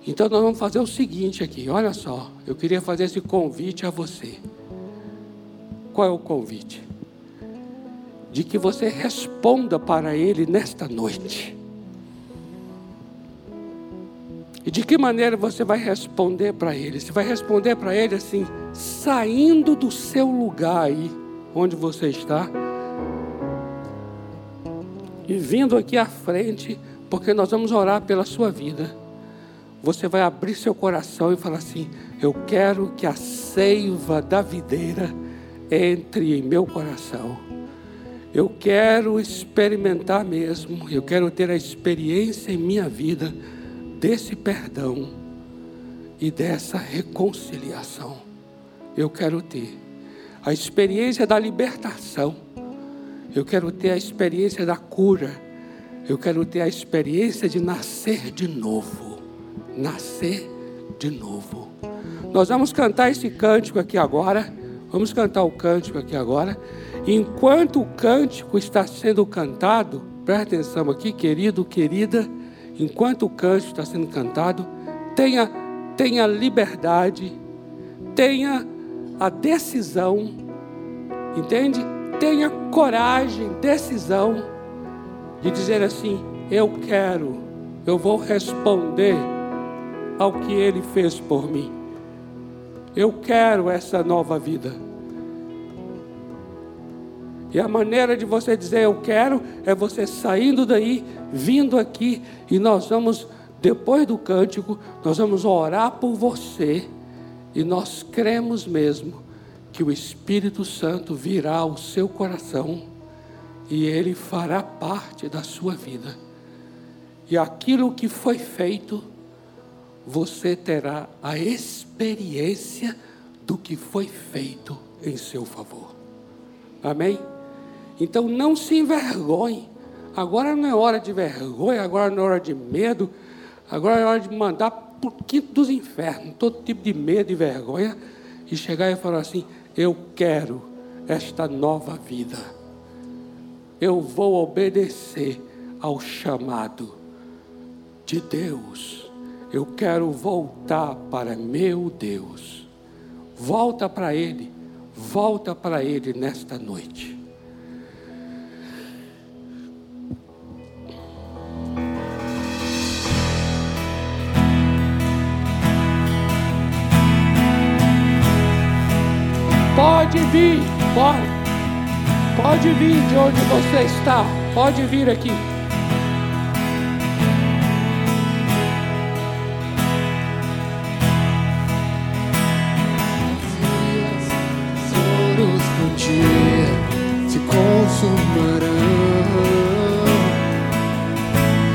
Então nós vamos fazer o seguinte aqui, olha só, eu queria fazer esse convite a você. Qual é o convite? De que você responda para Ele nesta noite. E de que maneira você vai responder para ele? Você vai responder para ele assim, saindo do seu lugar aí, onde você está, e vindo aqui à frente, porque nós vamos orar pela sua vida. Você vai abrir seu coração e falar assim: Eu quero que a seiva da videira entre em meu coração. Eu quero experimentar mesmo, eu quero ter a experiência em minha vida desse perdão e dessa reconciliação. Eu quero ter a experiência da libertação. Eu quero ter a experiência da cura. Eu quero ter a experiência de nascer de novo. Nascer de novo. Nós vamos cantar esse cântico aqui agora. Vamos cantar o cântico aqui agora. Enquanto o cântico está sendo cantado, presta atenção aqui, querido, querida. Enquanto o cântico está sendo cantado, tenha, tenha liberdade, tenha a decisão, entende? Tenha coragem, decisão de dizer assim: eu quero, eu vou responder ao que Ele fez por mim. Eu quero essa nova vida. E a maneira de você dizer eu quero é você saindo daí, vindo aqui, e nós vamos, depois do cântico, nós vamos orar por você, e nós cremos mesmo que o Espírito Santo virá ao seu coração e ele fará parte da sua vida. E aquilo que foi feito, você terá a experiência do que foi feito em seu favor. Amém? Então não se envergonhe. Agora não é hora de vergonha, agora não é hora de medo, agora é hora de mandar por quinto dos infernos, todo tipo de medo e vergonha, e chegar e falar assim: Eu quero esta nova vida. Eu vou obedecer ao chamado de Deus. Eu quero voltar para meu Deus. Volta para Ele, volta para Ele nesta noite. Pode vir de onde você está. Pode vir aqui. se consumarão.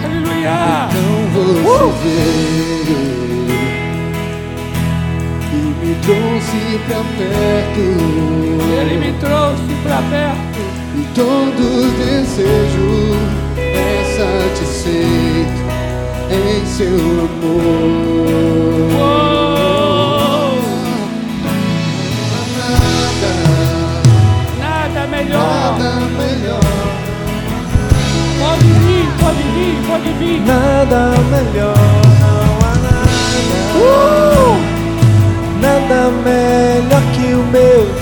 Aleluia! Então você uh! Trouxe pra perto. Ele me trouxe pra perto. E todo desejo é satisfeito em seu amor. Oh! melhor. Nada melhor. Pode vir, pode vir, pode vir. Nada melhor, não há nada. Uh! Nada melhor que o meu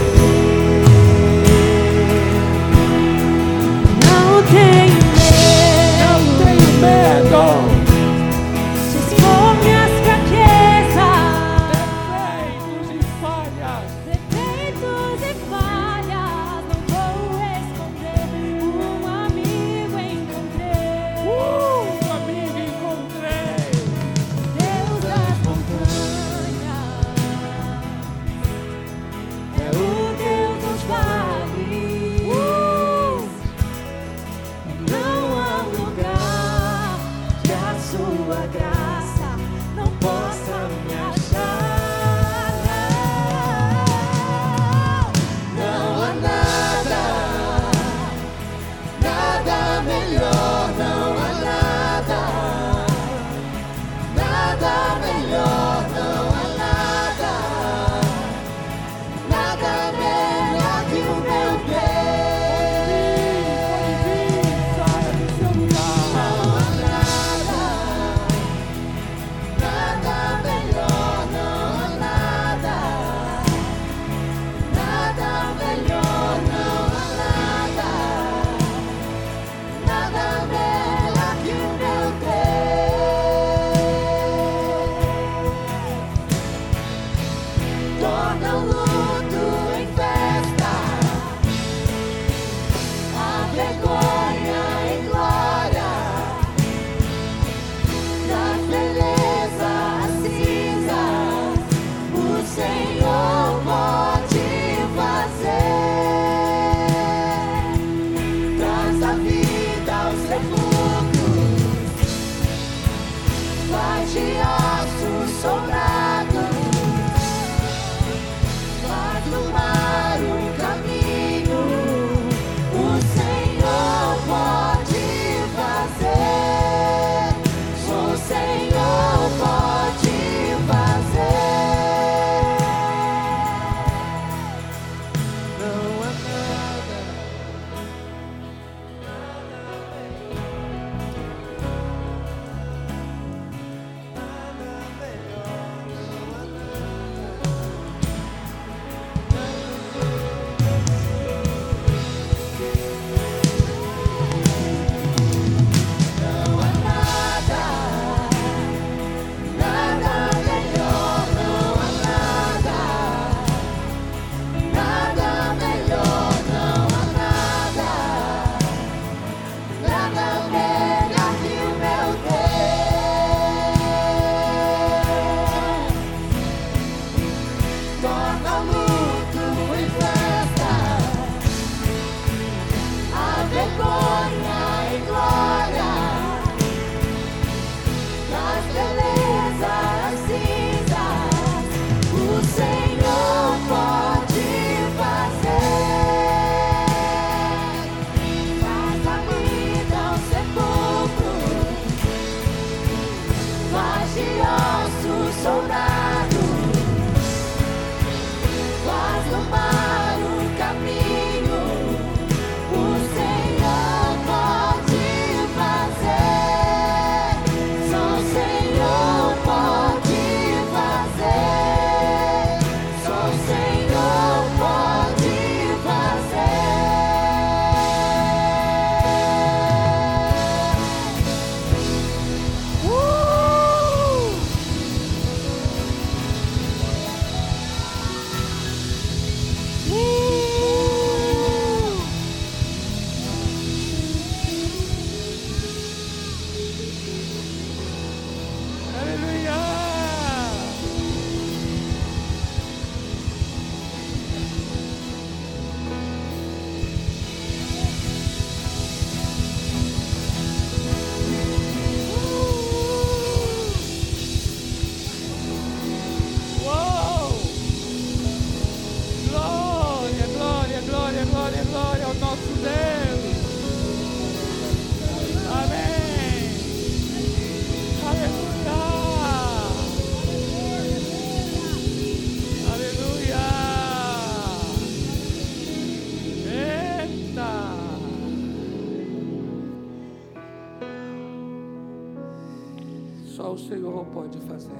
Senhor pode fazer.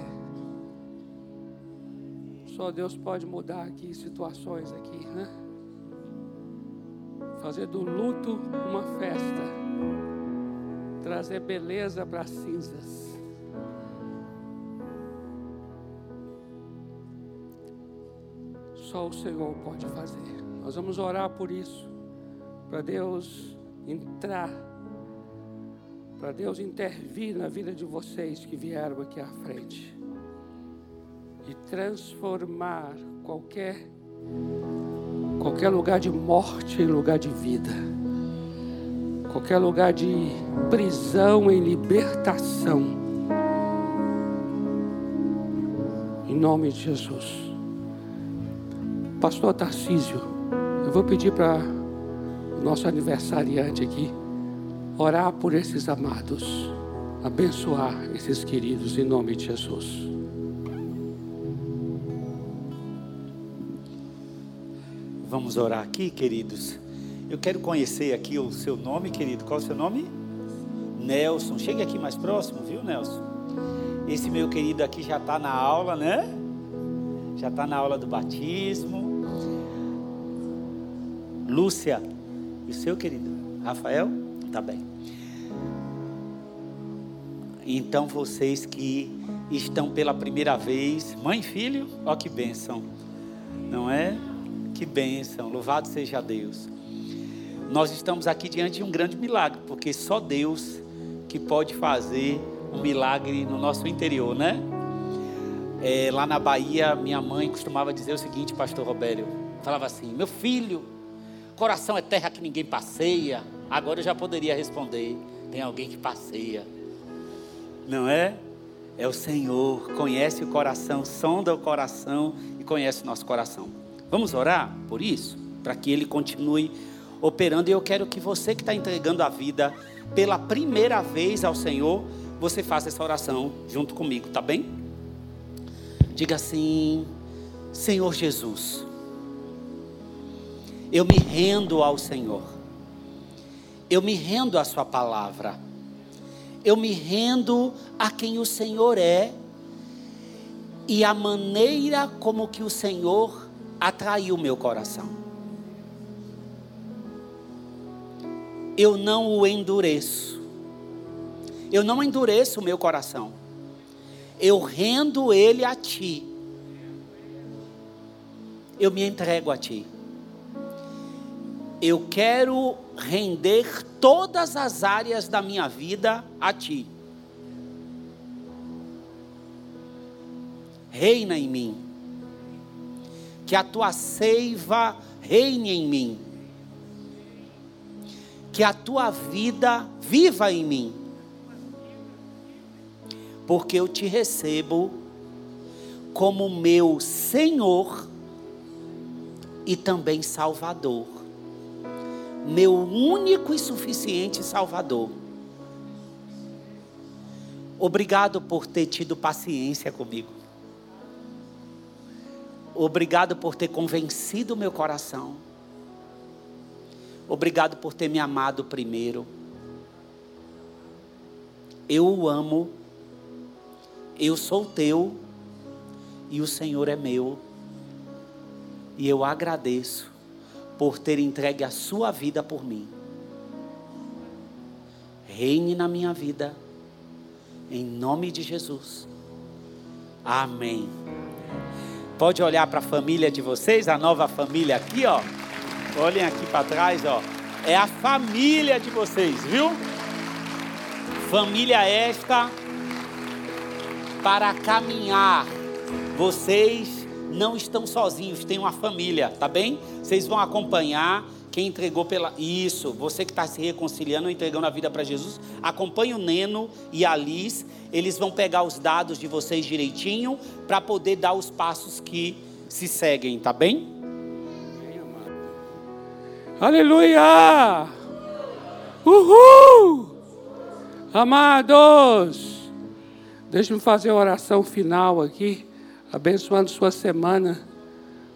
Só Deus pode mudar aqui situações aqui, né? Fazer do luto uma festa. Trazer beleza para as cinzas. Só o Senhor pode fazer. Nós vamos orar por isso. Para Deus entrar. Para Deus intervir na vida de vocês que vieram aqui à frente. E transformar qualquer qualquer lugar de morte em lugar de vida. Qualquer lugar de prisão em libertação. Em nome de Jesus. Pastor Tarcísio, eu vou pedir para o nosso aniversariante aqui orar por esses amados, abençoar esses queridos em nome de Jesus. Vamos orar aqui, queridos. Eu quero conhecer aqui o seu nome, querido. Qual é o seu nome? Nelson. Chegue aqui mais próximo, viu, Nelson? Esse meu querido aqui já está na aula, né? Já está na aula do batismo. Lúcia. E o seu querido? Rafael? Tá bem. Então vocês que estão pela primeira vez, mãe e filho, ó que bênção. Não é? Que bênção. Louvado seja Deus. Nós estamos aqui diante de um grande milagre, porque só Deus que pode fazer um milagre no nosso interior, né? É, lá na Bahia, minha mãe costumava dizer o seguinte, pastor Robério, falava assim: "Meu filho, coração é terra que ninguém passeia". Agora eu já poderia responder: tem alguém que passeia. Não é? É o Senhor, conhece o coração, sonda o coração e conhece o nosso coração. Vamos orar por isso, para que Ele continue operando. E eu quero que você que está entregando a vida pela primeira vez ao Senhor, você faça essa oração junto comigo, tá bem? Diga assim: Senhor Jesus, eu me rendo ao Senhor, eu me rendo à Sua palavra, eu me rendo a quem o Senhor é e a maneira como que o Senhor atraiu meu coração. Eu não o endureço. Eu não endureço o meu coração. Eu rendo ele a ti. Eu me entrego a ti. Eu quero render todas as áreas da minha vida a ti. Reina em mim. Que a tua seiva reine em mim, que a tua vida viva em mim, porque eu te recebo como meu Senhor e também Salvador, meu único e suficiente Salvador. Obrigado por ter tido paciência comigo. Obrigado por ter convencido o meu coração. Obrigado por ter me amado primeiro. Eu o amo. Eu sou teu. E o Senhor é meu. E eu agradeço por ter entregue a sua vida por mim. Reine na minha vida. Em nome de Jesus. Amém. Pode olhar para a família de vocês, a nova família aqui, ó. Olhem aqui para trás, ó. É a família de vocês, viu? Família esta para caminhar. Vocês não estão sozinhos, tem uma família, tá bem? Vocês vão acompanhar quem entregou pela. Isso, você que está se reconciliando, entregando a vida para Jesus, acompanhe o Neno e a Liz. Eles vão pegar os dados de vocês direitinho para poder dar os passos que se seguem, tá bem? Aleluia! Uhul! Amados, deixe-me fazer a oração final aqui, abençoando sua semana,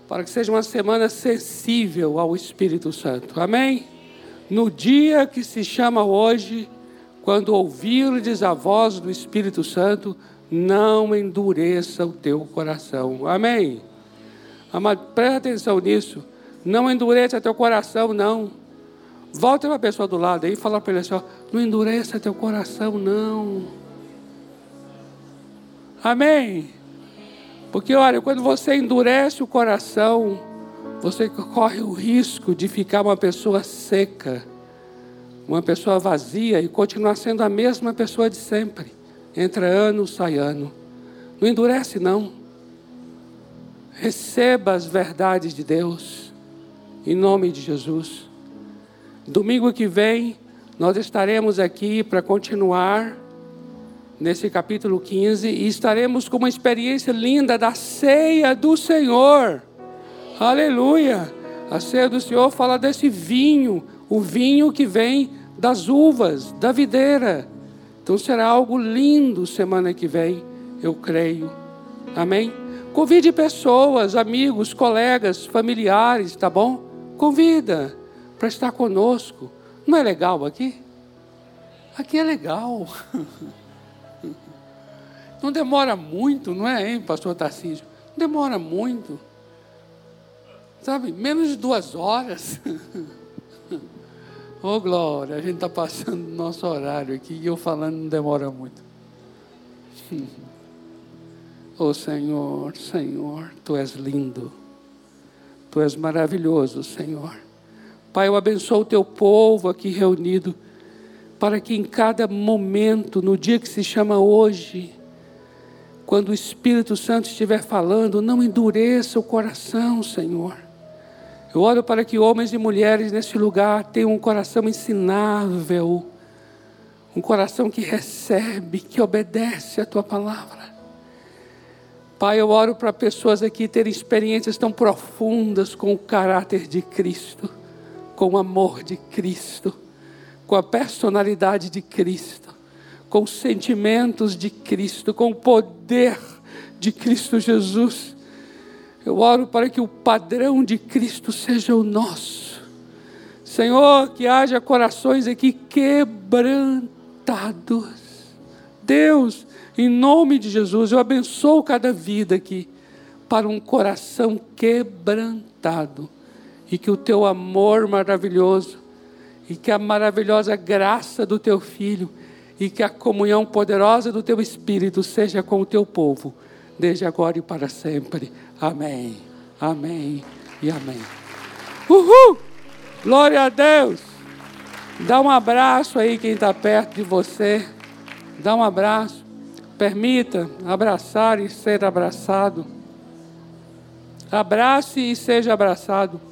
para que seja uma semana sensível ao Espírito Santo. Amém? No dia que se chama hoje quando ouvirdes a voz do Espírito Santo, não endureça o teu coração. Amém? Amado, presta atenção nisso. Não endureça teu coração, não. Volta para a pessoa do lado aí e fala para ele assim: ó, não endureça teu coração, não. Amém? Porque olha, quando você endurece o coração, você corre o risco de ficar uma pessoa seca, uma pessoa vazia e continuar sendo a mesma pessoa de sempre. Entra ano, sai ano. Não endurece, não. Receba as verdades de Deus, em nome de Jesus. Domingo que vem, nós estaremos aqui para continuar nesse capítulo 15 e estaremos com uma experiência linda da ceia do Senhor. Aleluia! A ceia do Senhor fala desse vinho, o vinho que vem das uvas, da videira. Então será algo lindo semana que vem, eu creio. Amém? Convide pessoas, amigos, colegas, familiares, tá bom? Convida para estar conosco. Não é legal aqui? Aqui é legal. Não demora muito, não é, hein, pastor Tarcísio? Não demora muito. Sabe, menos de duas horas. Ô oh, glória, a gente está passando nosso horário aqui e eu falando não demora muito. Ô oh, Senhor, Senhor, Tu és lindo. Tu és maravilhoso, Senhor. Pai, eu abençoo o teu povo aqui reunido, para que em cada momento, no dia que se chama hoje, quando o Espírito Santo estiver falando, não endureça o coração, Senhor. Eu oro para que homens e mulheres neste lugar tenham um coração ensinável, um coração que recebe, que obedece a tua palavra. Pai, eu oro para pessoas aqui terem experiências tão profundas com o caráter de Cristo com o amor de Cristo, com a personalidade de Cristo, com os sentimentos de Cristo, com o poder de Cristo Jesus. Eu oro para que o padrão de Cristo seja o nosso. Senhor, que haja corações aqui quebrantados. Deus, em nome de Jesus, eu abençoo cada vida aqui para um coração quebrantado e que o teu amor maravilhoso, e que a maravilhosa graça do teu Filho, e que a comunhão poderosa do teu Espírito seja com o teu povo, desde agora e para sempre. Amém, amém e amém. Uhul! Glória a Deus! Dá um abraço aí quem está perto de você. Dá um abraço. Permita abraçar e ser abraçado. Abrace e seja abraçado.